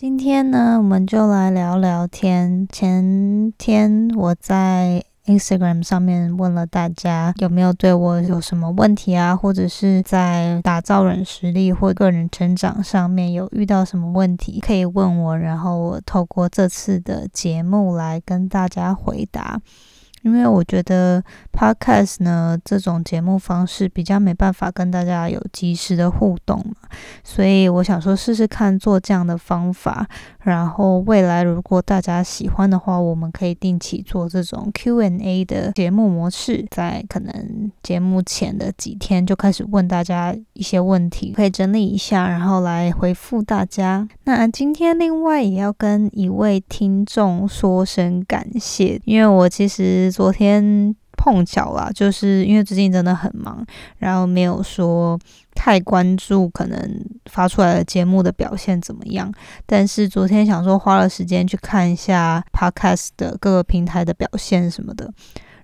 今天呢，我们就来聊聊天。前天我在 Instagram 上面问了大家有没有对我有什么问题啊，或者是在打造软实力或个人成长上面有遇到什么问题，可以问我，然后我透过这次的节目来跟大家回答。因为我觉得 podcast 呢这种节目方式比较没办法跟大家有及时的互动嘛，所以我想说试试看做这样的方法，然后未来如果大家喜欢的话，我们可以定期做这种 Q&A 的节目模式，在可能节目前的几天就开始问大家一些问题，可以整理一下，然后来回复大家。那今天另外也要跟一位听众说声感谢，因为我其实。昨天碰巧啦，就是因为最近真的很忙，然后没有说太关注可能发出来的节目的表现怎么样。但是昨天想说花了时间去看一下 Podcast 的各个平台的表现什么的，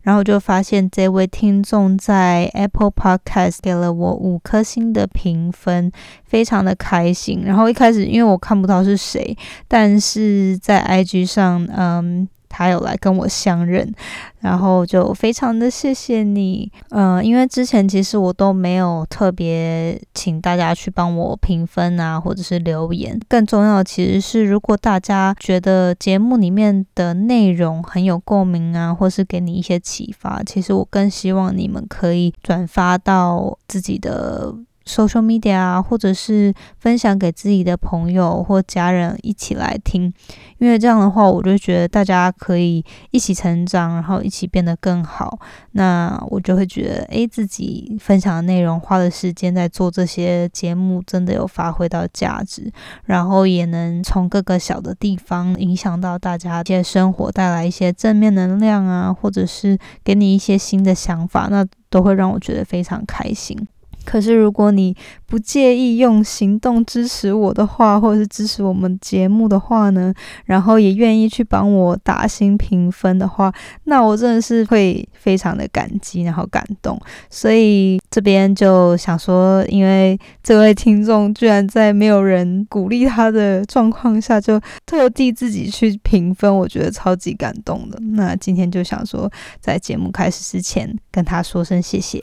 然后就发现这位听众在 Apple Podcast 给了我五颗星的评分，非常的开心。然后一开始因为我看不到是谁，但是在 IG 上，嗯。他有来跟我相认，然后就非常的谢谢你，嗯，因为之前其实我都没有特别请大家去帮我评分啊，或者是留言。更重要的其实是，如果大家觉得节目里面的内容很有共鸣啊，或是给你一些启发，其实我更希望你们可以转发到自己的。Social media 啊，或者是分享给自己的朋友或家人一起来听，因为这样的话，我就觉得大家可以一起成长，然后一起变得更好。那我就会觉得，诶，自己分享的内容，花的时间在做这些节目，真的有发挥到价值，然后也能从各个小的地方影响到大家一些生活，带来一些正面能量啊，或者是给你一些新的想法，那都会让我觉得非常开心。可是，如果你不介意用行动支持我的话，或者是支持我们节目的话呢，然后也愿意去帮我打新评分的话，那我真的是会非常的感激，然后感动。所以这边就想说，因为这位听众居然在没有人鼓励他的状况下，就特地自己去评分，我觉得超级感动的。那今天就想说，在节目开始之前，跟他说声谢谢。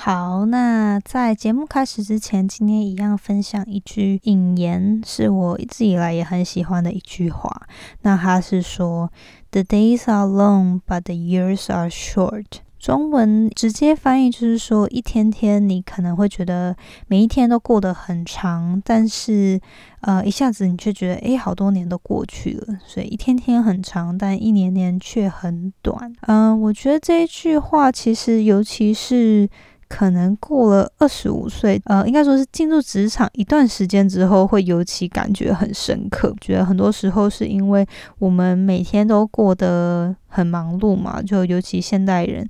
好，那在节目开始之前，今天一样分享一句引言，是我一直以来也很喜欢的一句话。那它是说：“The days are long, but the years are short。”中文直接翻译就是说，一天天你可能会觉得每一天都过得很长，但是呃，一下子你却觉得诶，好多年都过去了。所以一天天很长，但一年年却很短。嗯，我觉得这一句话其实，尤其是可能过了二十五岁，呃，应该说是进入职场一段时间之后，会尤其感觉很深刻。觉得很多时候是因为我们每天都过得很忙碌嘛，就尤其现代人，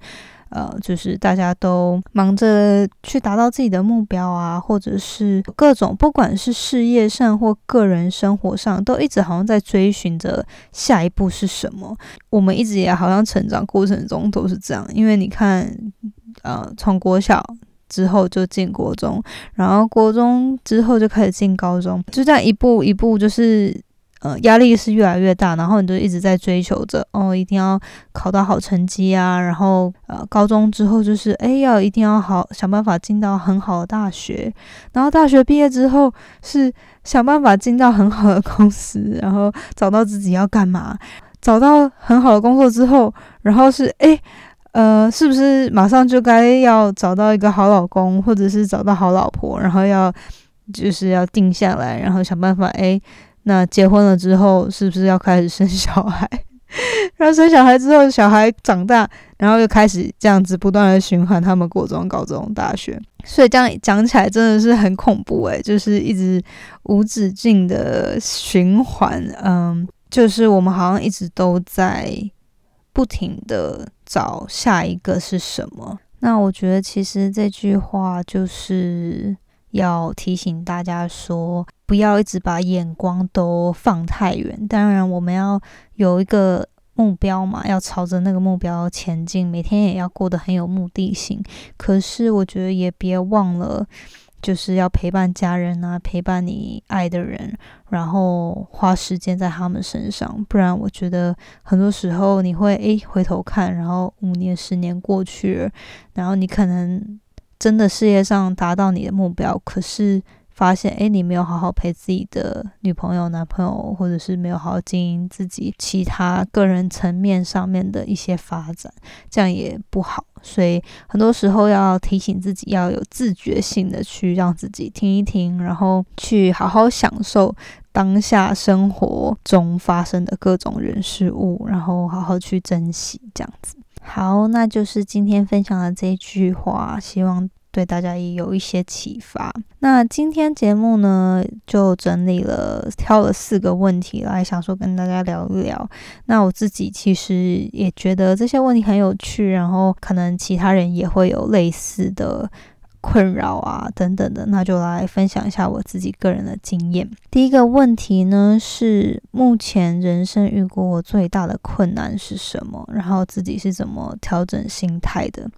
呃，就是大家都忙着去达到自己的目标啊，或者是各种，不管是事业上或个人生活上，都一直好像在追寻着下一步是什么。我们一直也好像成长过程中都是这样，因为你看。呃，从国小之后就进国中，然后国中之后就开始进高中，就这样一步一步，就是呃压力是越来越大，然后你就一直在追求着哦，一定要考到好成绩啊，然后呃高中之后就是哎要一定要好想办法进到很好的大学，然后大学毕业之后是想办法进到很好的公司，然后找到自己要干嘛，找到很好的工作之后，然后是哎。呃，是不是马上就该要找到一个好老公，或者是找到好老婆，然后要就是要定下来，然后想办法，哎，那结婚了之后，是不是要开始生小孩？然后生小孩之后，小孩长大，然后又开始这样子不断的循环，他们国中、高中、大学，所以这样讲起来真的是很恐怖诶，就是一直无止境的循环，嗯，就是我们好像一直都在不停的找下一个是什么。那我觉得其实这句话就是要提醒大家说。不要一直把眼光都放太远。当然，我们要有一个目标嘛，要朝着那个目标前进，每天也要过得很有目的性。可是，我觉得也别忘了，就是要陪伴家人啊，陪伴你爱的人，然后花时间在他们身上。不然，我觉得很多时候你会诶回头看，然后五年、十年过去了，然后你可能真的事业上达到你的目标，可是。发现哎，你没有好好陪自己的女朋友、男朋友，或者是没有好好经营自己其他个人层面上面的一些发展，这样也不好。所以很多时候要提醒自己，要有自觉性的去让自己听一听，然后去好好享受当下生活中发生的各种人事物，然后好好去珍惜这样子。好，那就是今天分享的这句话，希望。对大家也有一些启发。那今天节目呢，就整理了、挑了四个问题来，想说跟大家聊一聊。那我自己其实也觉得这些问题很有趣，然后可能其他人也会有类似的困扰啊，等等的。那就来分享一下我自己个人的经验。第一个问题呢，是目前人生遇过最大的困难是什么？然后自己是怎么调整心态的？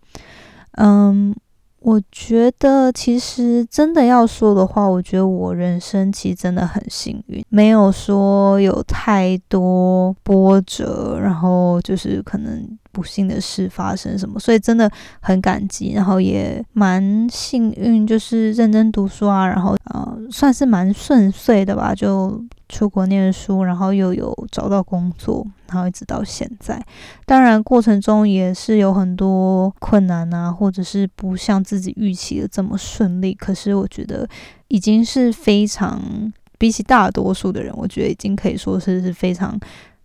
嗯。我觉得，其实真的要说的话，我觉得我人生其实真的很幸运，没有说有太多波折，然后就是可能。不幸的事发生什么，所以真的很感激，然后也蛮幸运，就是认真读书啊，然后呃，算是蛮顺遂的吧，就出国念书，然后又有找到工作，然后一直到现在。当然过程中也是有很多困难啊，或者是不像自己预期的这么顺利，可是我觉得已经是非常比起大多数的人，我觉得已经可以说是是非常。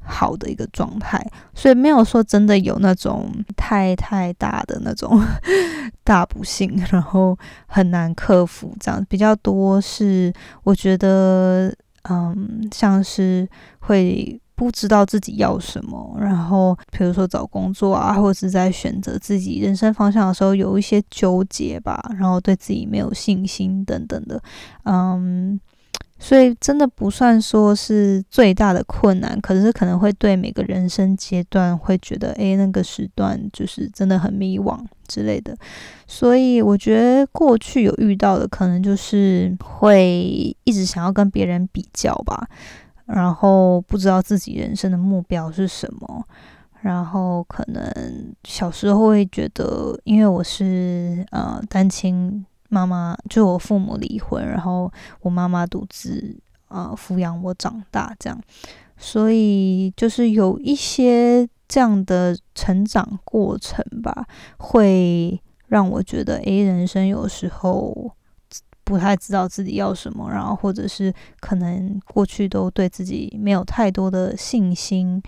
好的一个状态，所以没有说真的有那种太太大的那种 大不幸，然后很难克服这样。比较多是我觉得，嗯，像是会不知道自己要什么，然后比如说找工作啊，或者是在选择自己人生方向的时候有一些纠结吧，然后对自己没有信心等等的，嗯。所以真的不算说是最大的困难，可是可能会对每个人生阶段会觉得，诶，那个时段就是真的很迷惘之类的。所以我觉得过去有遇到的，可能就是会一直想要跟别人比较吧，然后不知道自己人生的目标是什么，然后可能小时候会觉得，因为我是呃单亲。妈妈就我父母离婚，然后我妈妈独自啊抚养我长大，这样，所以就是有一些这样的成长过程吧，会让我觉得，诶，人生有时候不太知道自己要什么，然后或者是可能过去都对自己没有太多的信心，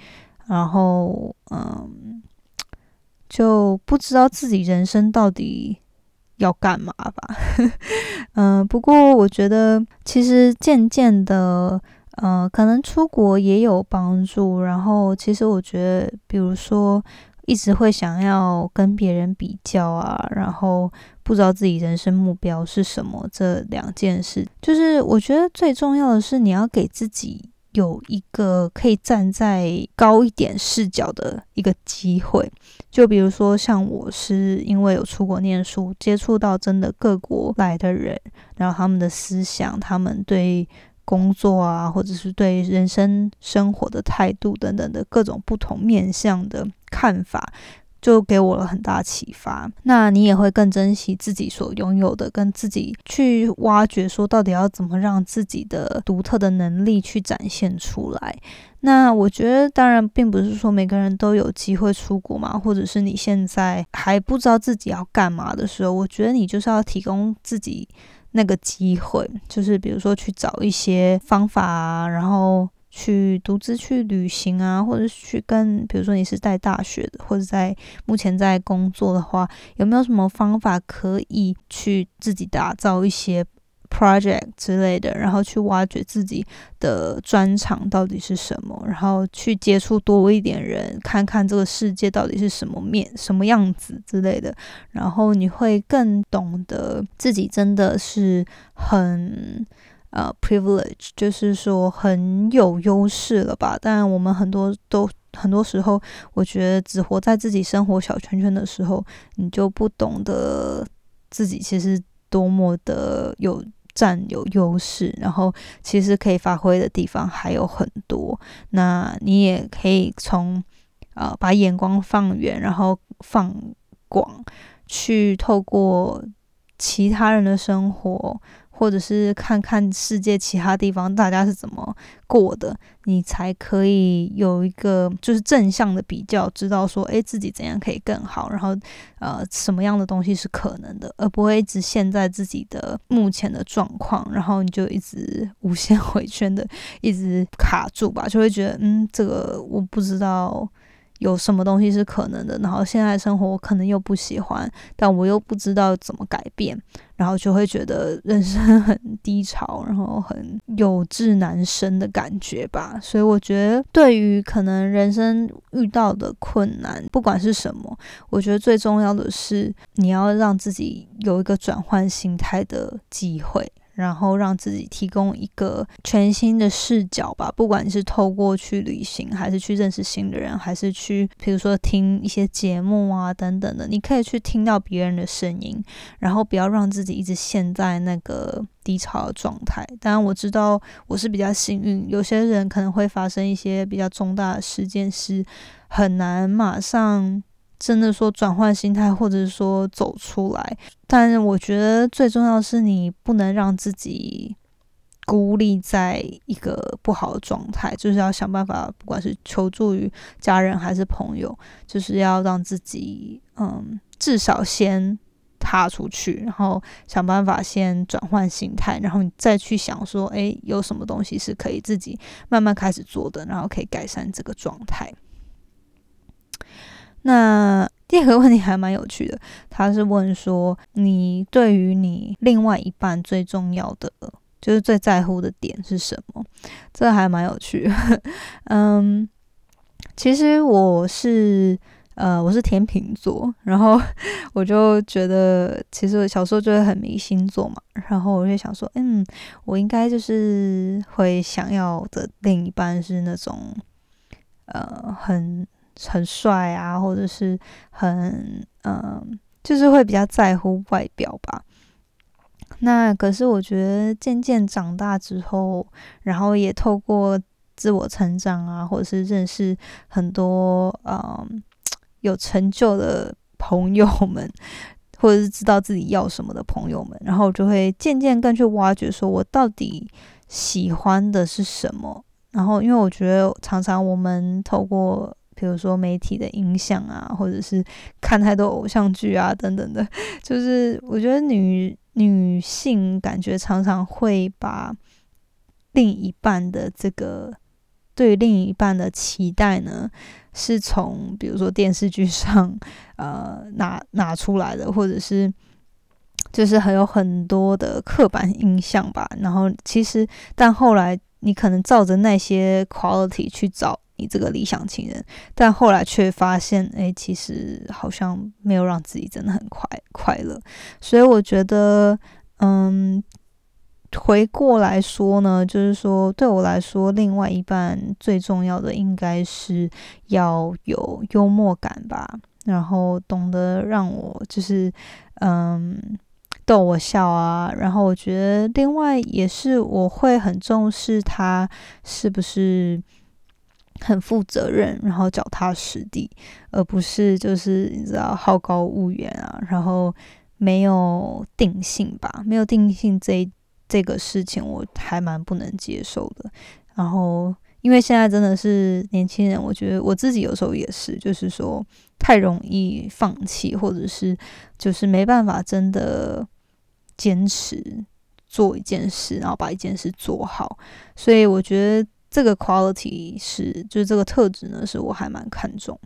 然后嗯，就不知道自己人生到底。要干嘛吧？嗯，不过我觉得其实渐渐的，呃，可能出国也有帮助。然后，其实我觉得，比如说一直会想要跟别人比较啊，然后不知道自己人生目标是什么，这两件事，就是我觉得最重要的是你要给自己。有一个可以站在高一点视角的一个机会，就比如说像我是因为有出国念书，接触到真的各国来的人，然后他们的思想、他们对工作啊，或者是对人生生活的态度等等的各种不同面向的看法。就给我了很大启发。那你也会更珍惜自己所拥有的，跟自己去挖掘，说到底要怎么让自己的独特的能力去展现出来。那我觉得，当然并不是说每个人都有机会出国嘛，或者是你现在还不知道自己要干嘛的时候，我觉得你就是要提供自己那个机会，就是比如说去找一些方法啊，然后。去独自去旅行啊，或者去跟，比如说你是在大学的，或者在目前在工作的话，有没有什么方法可以去自己打造一些 project 之类的，然后去挖掘自己的专长到底是什么，然后去接触多一点人，看看这个世界到底是什么面、什么样子之类的，然后你会更懂得自己真的是很。呃，privilege 就是说很有优势了吧？但我们很多都很多时候，我觉得只活在自己生活小圈圈的时候，你就不懂得自己其实多么的有占有优势，然后其实可以发挥的地方还有很多。那你也可以从呃把眼光放远，然后放广，去透过其他人的生活。或者是看看世界其他地方大家是怎么过的，你才可以有一个就是正向的比较，知道说，诶，自己怎样可以更好，然后呃，什么样的东西是可能的，而不会一直陷在自己的目前的状况，然后你就一直无限 回圈的一直卡住吧，就会觉得，嗯，这个我不知道。有什么东西是可能的，然后现在生活我可能又不喜欢，但我又不知道怎么改变，然后就会觉得人生 很低潮，然后很有志难伸的感觉吧。所以我觉得，对于可能人生遇到的困难，不管是什么，我觉得最重要的是你要让自己有一个转换心态的机会。然后让自己提供一个全新的视角吧，不管你是透过去旅行，还是去认识新的人，还是去，比如说听一些节目啊等等的，你可以去听到别人的声音，然后不要让自己一直陷在那个低潮的状态。当然我知道我是比较幸运，有些人可能会发生一些比较重大的事件，是很难马上。真的说转换心态，或者是说走出来，但是我觉得最重要是你不能让自己孤立在一个不好的状态，就是要想办法，不管是求助于家人还是朋友，就是要让自己嗯至少先踏出去，然后想办法先转换心态，然后你再去想说，诶，有什么东西是可以自己慢慢开始做的，然后可以改善这个状态。那第二个问题还蛮有趣的，他是问说，你对于你另外一半最重要的，就是最在乎的点是什么？这还蛮有趣。嗯，其实我是呃，我是天秤座，然后 我就觉得，其实小时候就会很迷星座嘛，然后我就想说，嗯，我应该就是会想要的另一半是那种，呃，很。很帅啊，或者是很嗯，就是会比较在乎外表吧。那可是我觉得渐渐长大之后，然后也透过自我成长啊，或者是认识很多嗯有成就的朋友们，或者是知道自己要什么的朋友们，然后就会渐渐更去挖掘，说我到底喜欢的是什么。然后，因为我觉得常常我们透过比如说媒体的影响啊，或者是看太多偶像剧啊等等的，就是我觉得女女性感觉常常会把另一半的这个对另一半的期待呢，是从比如说电视剧上呃拿拿出来的，或者是就是还有很多的刻板印象吧。然后其实但后来你可能照着那些 quality 去找。你这个理想情人，但后来却发现，哎，其实好像没有让自己真的很快快乐。所以我觉得，嗯，回过来说呢，就是说，对我来说，另外一半最重要的应该是要有幽默感吧，然后懂得让我就是，嗯，逗我笑啊。然后我觉得，另外也是我会很重视他是不是。很负责任，然后脚踏实地，而不是就是你知道好高骛远啊，然后没有定性吧，没有定性这这个事情我还蛮不能接受的。然后因为现在真的是年轻人，我觉得我自己有时候也是，就是说太容易放弃，或者是就是没办法真的坚持做一件事，然后把一件事做好，所以我觉得。这个 quality 是，就是这个特质呢，是我还蛮看重。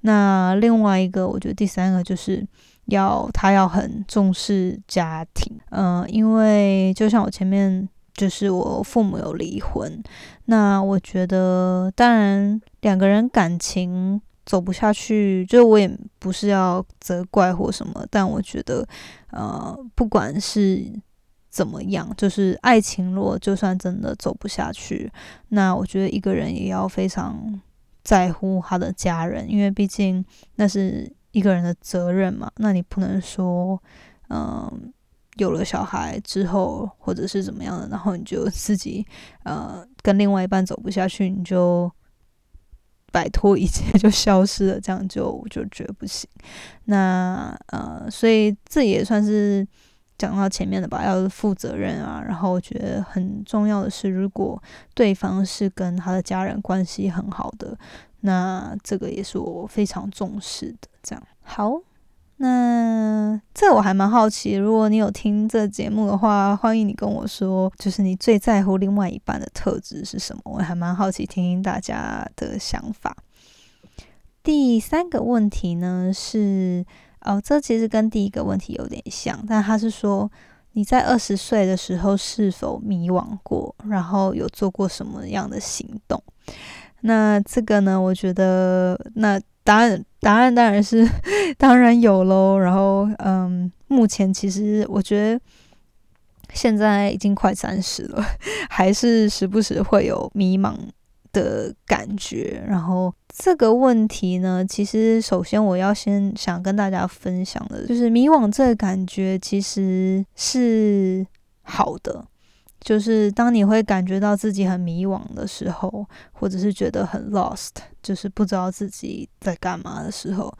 那另外一个，我觉得第三个就是要他要很重视家庭，嗯，因为就像我前面就是我父母有离婚，那我觉得当然两个人感情走不下去，就我也不是要责怪或什么，但我觉得呃，不管是。怎么样？就是爱情，如果就算真的走不下去，那我觉得一个人也要非常在乎他的家人，因为毕竟那是一个人的责任嘛。那你不能说，嗯，有了小孩之后，或者是怎么样的，然后你就自己呃跟另外一半走不下去，你就摆脱一切就消失了，这样就就觉得不行。那呃，所以这也算是。讲到前面的吧，要负责任啊。然后我觉得很重要的是，如果对方是跟他的家人关系很好的，那这个也是我非常重视的。这样好，那这我还蛮好奇，如果你有听这节目的话，欢迎你跟我说，就是你最在乎另外一半的特质是什么？我还蛮好奇听听大家的想法。第三个问题呢是。哦，这其实跟第一个问题有点像，但他是说你在二十岁的时候是否迷惘过，然后有做过什么样的行动？那这个呢，我觉得那答案答案当然是 当然有喽。然后嗯，目前其实我觉得现在已经快三十了，还是时不时会有迷茫。的感觉，然后这个问题呢，其实首先我要先想跟大家分享的，就是迷惘这个感觉其实是好的，就是当你会感觉到自己很迷惘的时候，或者是觉得很 lost，就是不知道自己在干嘛的时候，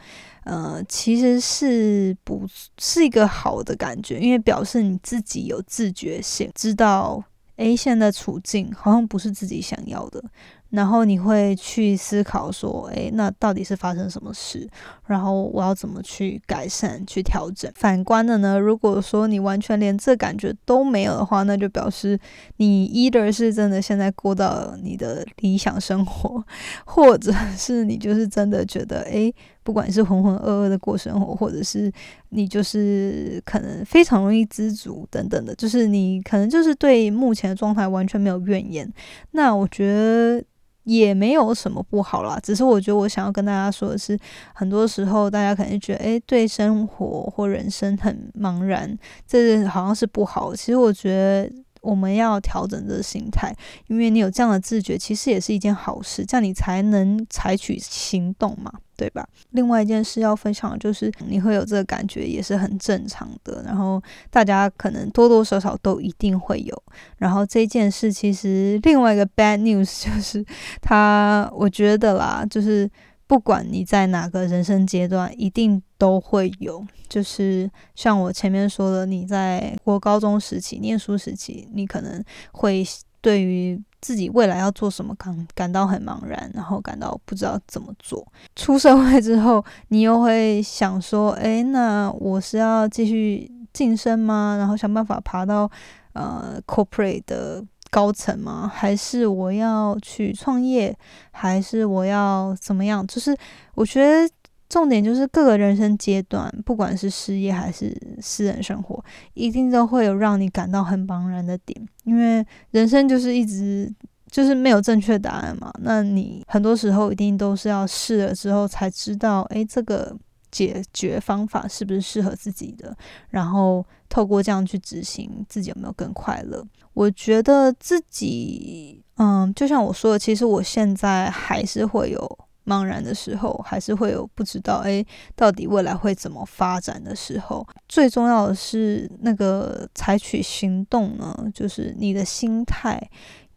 呃，其实是不是一个好的感觉，因为表示你自己有自觉性，知道，诶，现在处境好像不是自己想要的。然后你会去思考说，诶，那到底是发生什么事？然后我要怎么去改善、去调整？反观的呢？如果说你完全连这感觉都没有的话，那就表示你 either 是真的现在过到你的理想生活，或者是你就是真的觉得，诶，不管是浑浑噩噩的过生活，或者是你就是可能非常容易知足等等的，就是你可能就是对目前的状态完全没有怨言。那我觉得。也没有什么不好啦，只是我觉得我想要跟大家说的是，很多时候大家可能觉得，诶，对生活或人生很茫然，这好像是不好。其实我觉得我们要调整这个心态，因为你有这样的自觉，其实也是一件好事，这样你才能采取行动嘛。对吧？另外一件事要分享的就是，你会有这个感觉也是很正常的。然后大家可能多多少少都一定会有。然后这件事其实另外一个 bad news 就是，他我觉得啦，就是不管你在哪个人生阶段，一定都会有。就是像我前面说的，你在过高中时期、念书时期，你可能会对于。自己未来要做什么感感到很茫然，然后感到不知道怎么做。出社会之后，你又会想说：“诶，那我是要继续晋升吗？然后想办法爬到呃 corporate 的高层吗？还是我要去创业？还是我要怎么样？”就是我觉得。重点就是各个人生阶段，不管是事业还是私人生活，一定都会有让你感到很茫然的点。因为人生就是一直就是没有正确答案嘛。那你很多时候一定都是要试了之后才知道，诶，这个解决方法是不是适合自己的？然后透过这样去执行，自己有没有更快乐？我觉得自己，嗯，就像我说的，其实我现在还是会有。茫然的时候，还是会有不知道诶，到底未来会怎么发展的时候。最重要的是那个采取行动呢，就是你的心态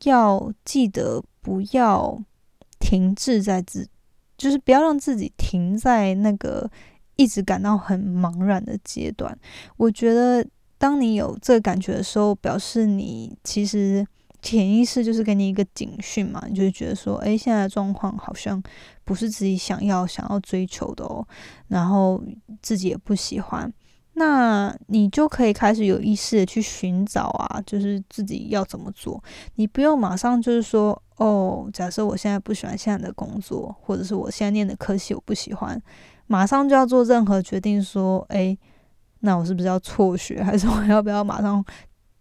要记得不要停滞在自，就是不要让自己停在那个一直感到很茫然的阶段。我觉得，当你有这个感觉的时候，表示你其实潜意识就是给你一个警讯嘛，你就会觉得说，诶，现在的状况好像不是自己想要、想要追求的哦，然后自己也不喜欢。那你就可以开始有意识的去寻找啊，就是自己要怎么做。你不用马上就是说，哦，假设我现在不喜欢现在的工作，或者是我现在念的科系我不喜欢，马上就要做任何决定，说，诶，那我是不是要辍学，还是我要不要马上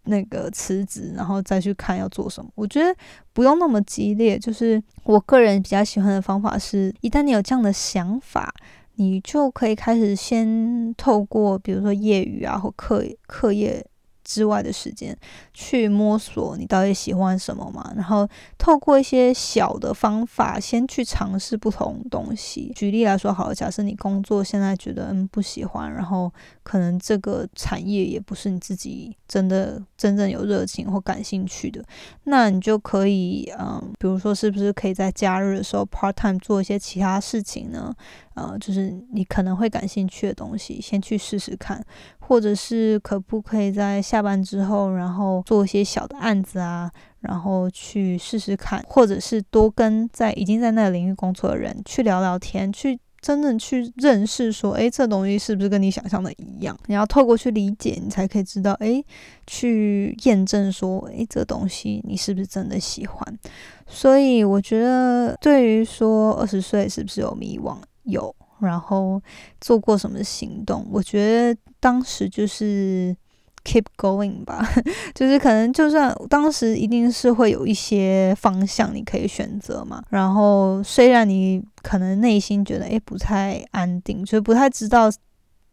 那个辞职，然后再去看要做什么？我觉得不用那么激烈。就是我个人比较喜欢的方法是，一旦你有这样的想法。你就可以开始先透过，比如说业余啊或课课业。之外的时间去摸索你到底喜欢什么嘛？然后透过一些小的方法，先去尝试不同东西。举例来说，好，假设你工作现在觉得嗯不喜欢，然后可能这个产业也不是你自己真的真正有热情或感兴趣的，那你就可以嗯，比如说是不是可以在假日的时候 part time 做一些其他事情呢？呃，就是你可能会感兴趣的东西，先去试试看。或者是可不可以在下班之后，然后做一些小的案子啊，然后去试试看，或者是多跟在已经在那个领域工作的人去聊聊天，去真正去认识，说，诶，这东西是不是跟你想象的一样？你要透过去理解，你才可以知道，诶，去验证说，诶，这东西你是不是真的喜欢？所以我觉得，对于说二十岁是不是有迷惘，有。然后做过什么行动？我觉得当时就是 keep going 吧，就是可能就算当时一定是会有一些方向你可以选择嘛。然后虽然你可能内心觉得诶不太安定，就是不太知道。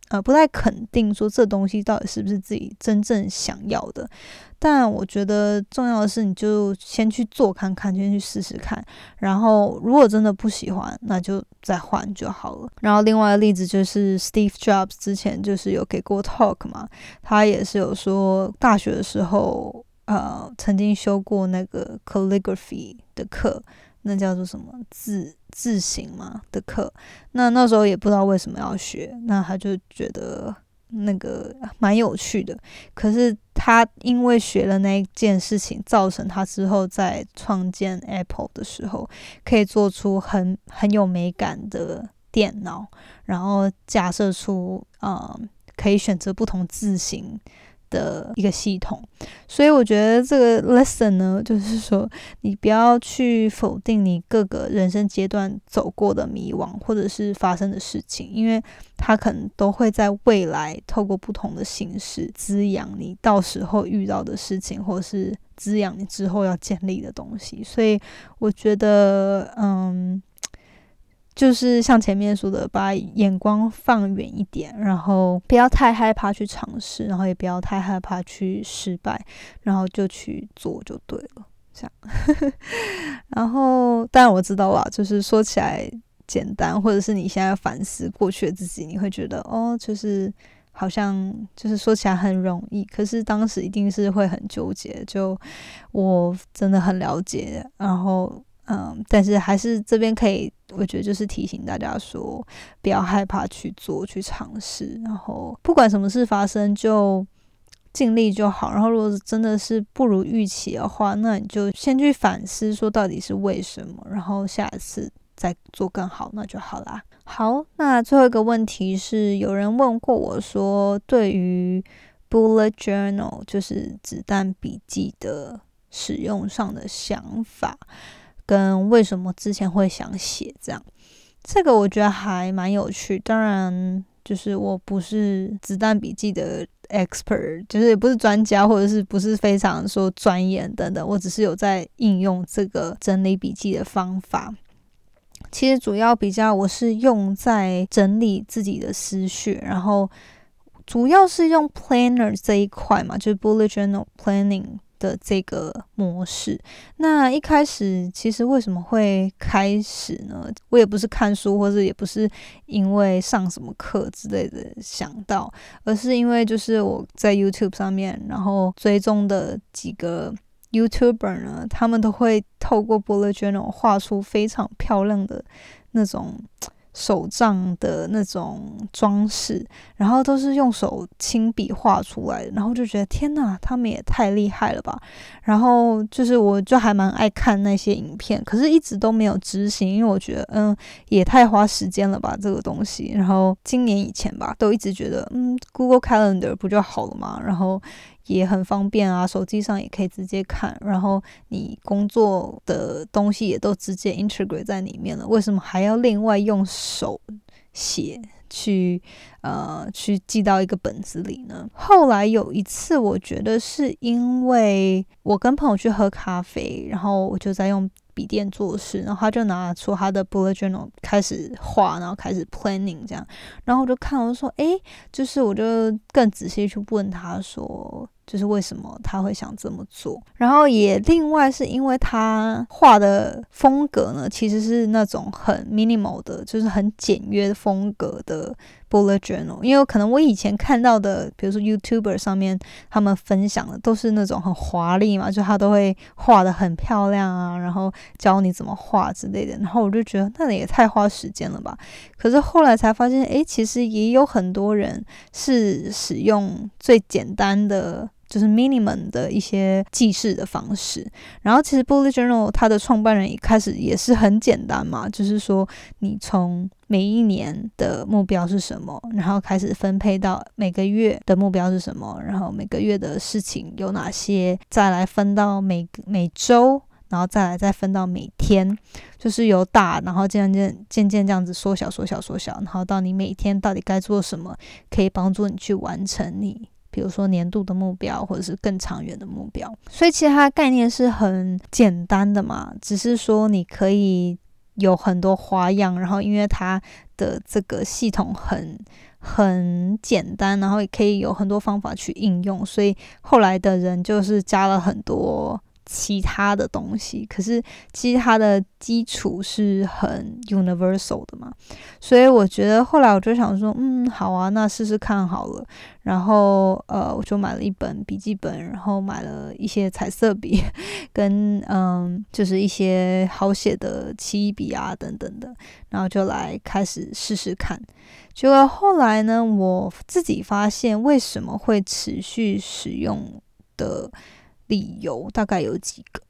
呃，不太肯定说这东西到底是不是自己真正想要的，但我觉得重要的是，你就先去做看看，先去试试看，然后如果真的不喜欢，那就再换就好了。然后另外的例子就是 Steve Jobs 之前就是有给过 talk 嘛，他也是有说大学的时候，呃，曾经修过那个 calligraphy 的课。那叫做什么字字形嘛的课，那那时候也不知道为什么要学，那他就觉得那个蛮有趣的。可是他因为学了那件事情，造成他之后在创建 Apple 的时候，可以做出很很有美感的电脑，然后假设出嗯可以选择不同字形。的一个系统，所以我觉得这个 lesson 呢，就是说你不要去否定你各个人生阶段走过的迷惘或者是发生的事情，因为它可能都会在未来透过不同的形式滋养你到时候遇到的事情，或者是滋养你之后要建立的东西。所以我觉得，嗯。就是像前面说的，把眼光放远一点，然后不要太害怕去尝试，然后也不要太害怕去失败，然后就去做就对了。这样，然后当然我知道啦，就是说起来简单，或者是你现在反思过去的自己，你会觉得哦，就是好像就是说起来很容易，可是当时一定是会很纠结。就我真的很了解，然后。嗯，但是还是这边可以，我觉得就是提醒大家说，不要害怕去做、去尝试，然后不管什么事发生，就尽力就好。然后如果真的是不如预期的话，那你就先去反思，说到底是为什么，然后下一次再做更好，那就好啦。好，那最后一个问题是，有人问过我说，对于 bullet journal 就是子弹笔记的使用上的想法。跟为什么之前会想写这样，这个我觉得还蛮有趣。当然，就是我不是子弹笔记的 expert，就是也不是专家，或者是不是非常说专业等等。我只是有在应用这个整理笔记的方法。其实主要比较我是用在整理自己的思绪，然后主要是用 planner 这一块嘛，就是 bullet journal planning。的这个模式，那一开始其实为什么会开始呢？我也不是看书，或者也不是因为上什么课之类的想到，而是因为就是我在 YouTube 上面，然后追踪的几个 YouTuber 呢，他们都会透过 bullet journal 画出非常漂亮的那种。手账的那种装饰，然后都是用手亲笔画出来的，然后就觉得天呐，他们也太厉害了吧！然后就是我就还蛮爱看那些影片，可是一直都没有执行，因为我觉得嗯也太花时间了吧这个东西。然后今年以前吧，都一直觉得嗯 Google Calendar 不就好了嘛，然后。也很方便啊，手机上也可以直接看，然后你工作的东西也都直接 integrate 在里面了，为什么还要另外用手写去呃去记到一个本子里呢？后来有一次，我觉得是因为我跟朋友去喝咖啡，然后我就在用。笔电做事，然后他就拿出他的 bullet journal 开始画，然后开始 planning 这样，然后我就看，我就说，诶，就是我就更仔细去问他说，就是为什么他会想这么做，然后也另外是因为他画的风格呢，其实是那种很 minimal 的，就是很简约风格的。bullet journal，因为可能我以前看到的，比如说 YouTuber 上面他们分享的都是那种很华丽嘛，就他都会画的很漂亮啊，然后教你怎么画之类的，然后我就觉得那也太花时间了吧。可是后来才发现，诶，其实也有很多人是使用最简单的。就是 minimum 的一些记事的方式，然后其实 bullet journal 它的创办人一开始也是很简单嘛，就是说你从每一年的目标是什么，然后开始分配到每个月的目标是什么，然后每个月的事情有哪些，再来分到每每周，然后再来再分到每天，就是由大，然后渐渐渐渐这样子缩小缩小缩小，然后到你每天到底该做什么，可以帮助你去完成你。比如说年度的目标，或者是更长远的目标，所以其实它的概念是很简单的嘛，只是说你可以有很多花样，然后因为它的这个系统很很简单，然后也可以有很多方法去应用，所以后来的人就是加了很多。其他的东西，可是其实它的基础是很 universal 的嘛，所以我觉得后来我就想说，嗯，好啊，那试试看好了。然后呃，我就买了一本笔记本，然后买了一些彩色笔，跟嗯，就是一些好写的七笔啊等等的，然后就来开始试试看。结果后来呢，我自己发现为什么会持续使用的。理由大概有几个，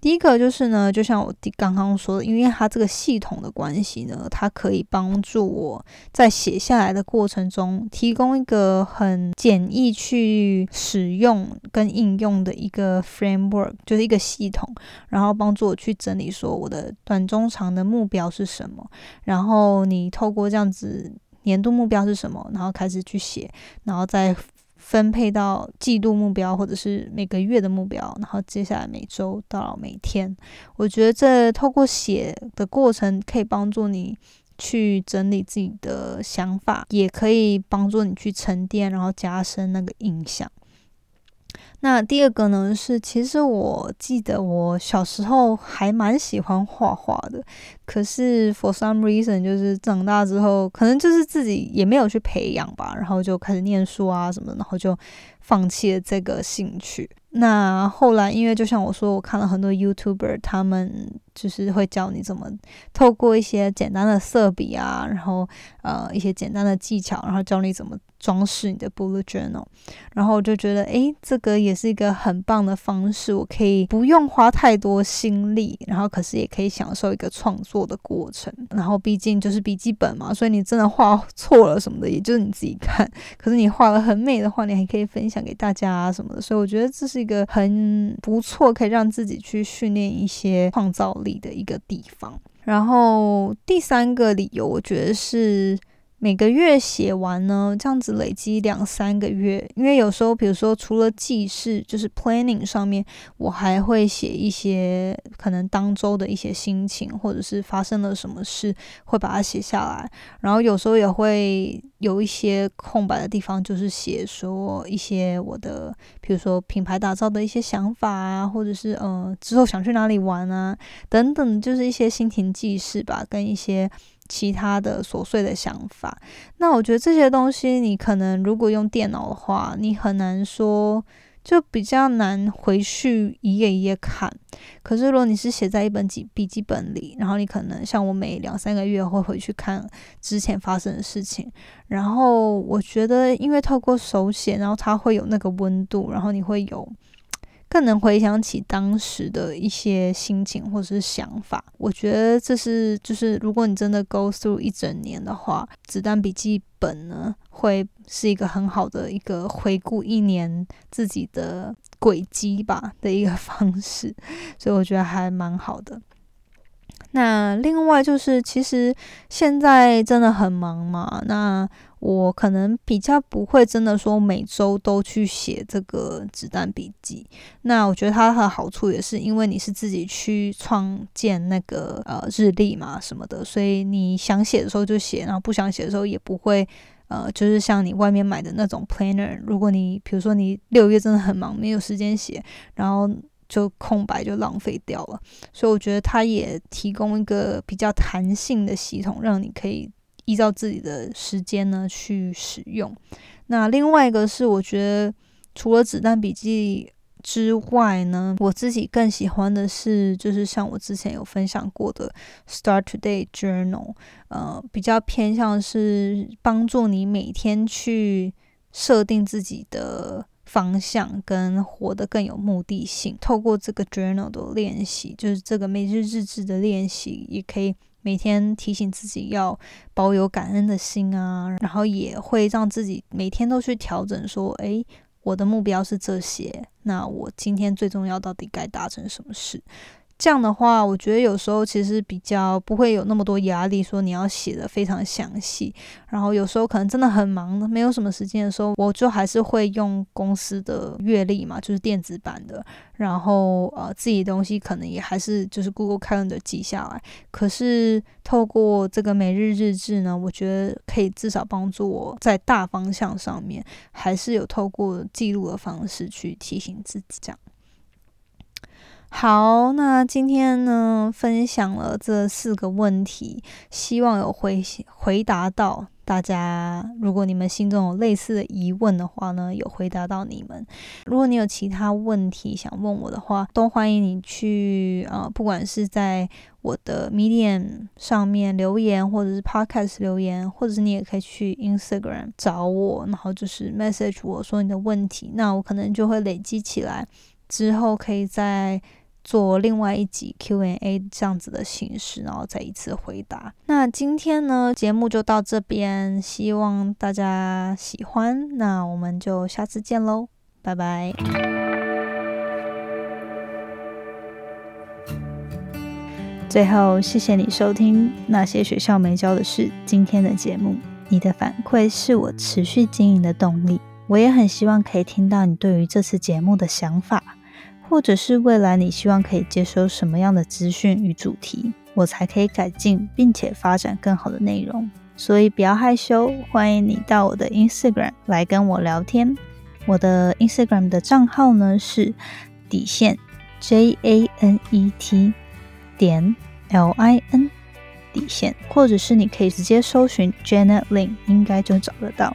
第一个就是呢，就像我刚刚说的，因为它这个系统的关系呢，它可以帮助我在写下来的过程中，提供一个很简易去使用跟应用的一个 framework，就是一个系统，然后帮助我去整理说我的短中长的目标是什么，然后你透过这样子年度目标是什么，然后开始去写，然后再。分配到季度目标或者是每个月的目标，然后接下来每周到每天，我觉得这透过写的过程可以帮助你去整理自己的想法，也可以帮助你去沉淀，然后加深那个印象。那第二个呢是，其实我记得我小时候还蛮喜欢画画的，可是 for some reason 就是长大之后，可能就是自己也没有去培养吧，然后就开始念书啊什么，然后就放弃了这个兴趣。那后来，因为就像我说，我看了很多 YouTuber，他们就是会教你怎么透过一些简单的色笔啊，然后呃一些简单的技巧，然后教你怎么装饰你的 bullet journal。然后我就觉得，诶，这个也是一个很棒的方式，我可以不用花太多心力，然后可是也可以享受一个创作的过程。然后毕竟就是笔记本嘛，所以你真的画错了什么的，也就是你自己看。可是你画的很美的话，你还可以分享给大家啊什么的。所以我觉得这是。一个很不错，可以让自己去训练一些创造力的一个地方。然后第三个理由，我觉得是。每个月写完呢，这样子累积两三个月，因为有时候，比如说除了记事，就是 planning 上面，我还会写一些可能当周的一些心情，或者是发生了什么事，会把它写下来。然后有时候也会有一些空白的地方，就是写说一些我的，比如说品牌打造的一些想法啊，或者是呃之后想去哪里玩啊，等等，就是一些心情记事吧，跟一些。其他的琐碎的想法，那我觉得这些东西，你可能如果用电脑的话，你很难说就比较难回去一页一页看。可是如果你是写在一本记笔记本里，然后你可能像我每两三个月会回去看之前发生的事情，然后我觉得因为透过手写，然后它会有那个温度，然后你会有。更能回想起当时的一些心情或者是想法，我觉得这是就是如果你真的 go through 一整年的话，子弹笔记本呢会是一个很好的一个回顾一年自己的轨迹吧的一个方式，所以我觉得还蛮好的。那另外就是，其实现在真的很忙嘛。那我可能比较不会真的说每周都去写这个子弹笔记。那我觉得它的好处也是因为你是自己去创建那个呃日历嘛什么的，所以你想写的时候就写，然后不想写的时候也不会呃，就是像你外面买的那种 planner。如果你比如说你六月真的很忙，没有时间写，然后。就空白就浪费掉了，所以我觉得它也提供一个比较弹性的系统，让你可以依照自己的时间呢去使用。那另外一个是，我觉得除了子弹笔记之外呢，我自己更喜欢的是，就是像我之前有分享过的 Start Today Journal，呃，比较偏向是帮助你每天去设定自己的。方向跟活得更有目的性，透过这个 journal 的练习，就是这个每日日志的练习，也可以每天提醒自己要保有感恩的心啊，然后也会让自己每天都去调整，说，诶，我的目标是这些，那我今天最重要到底该达成什么事？这样的话，我觉得有时候其实比较不会有那么多压力，说你要写的非常详细。然后有时候可能真的很忙，没有什么时间的时候，我就还是会用公司的阅历嘛，就是电子版的。然后呃，自己东西可能也还是就是 Google Calendar 记下来。可是透过这个每日日志呢，我觉得可以至少帮助我在大方向上面，还是有透过记录的方式去提醒自己这样。好，那今天呢，分享了这四个问题，希望有回回答到大家。如果你们心中有类似的疑问的话呢，有回答到你们。如果你有其他问题想问我的话，都欢迎你去呃，不管是在我的 Medium 上面留言，或者是 Podcast 留言，或者是你也可以去 Instagram 找我，然后就是 message 我说你的问题，那我可能就会累积起来，之后可以在。做另外一集 Q&A 这样子的形式，然后再一次回答。那今天呢，节目就到这边，希望大家喜欢。那我们就下次见喽，拜拜。最后，谢谢你收听那些学校没教的事今天的节目。你的反馈是我持续经营的动力。我也很希望可以听到你对于这次节目的想法。或者是未来你希望可以接收什么样的资讯与主题，我才可以改进并且发展更好的内容。所以不要害羞，欢迎你到我的 Instagram 来跟我聊天。我的 Instagram 的账号呢是底线 J A N E T 点 L I N 底线，或者是你可以直接搜寻 Janet Lin，应该就找得到。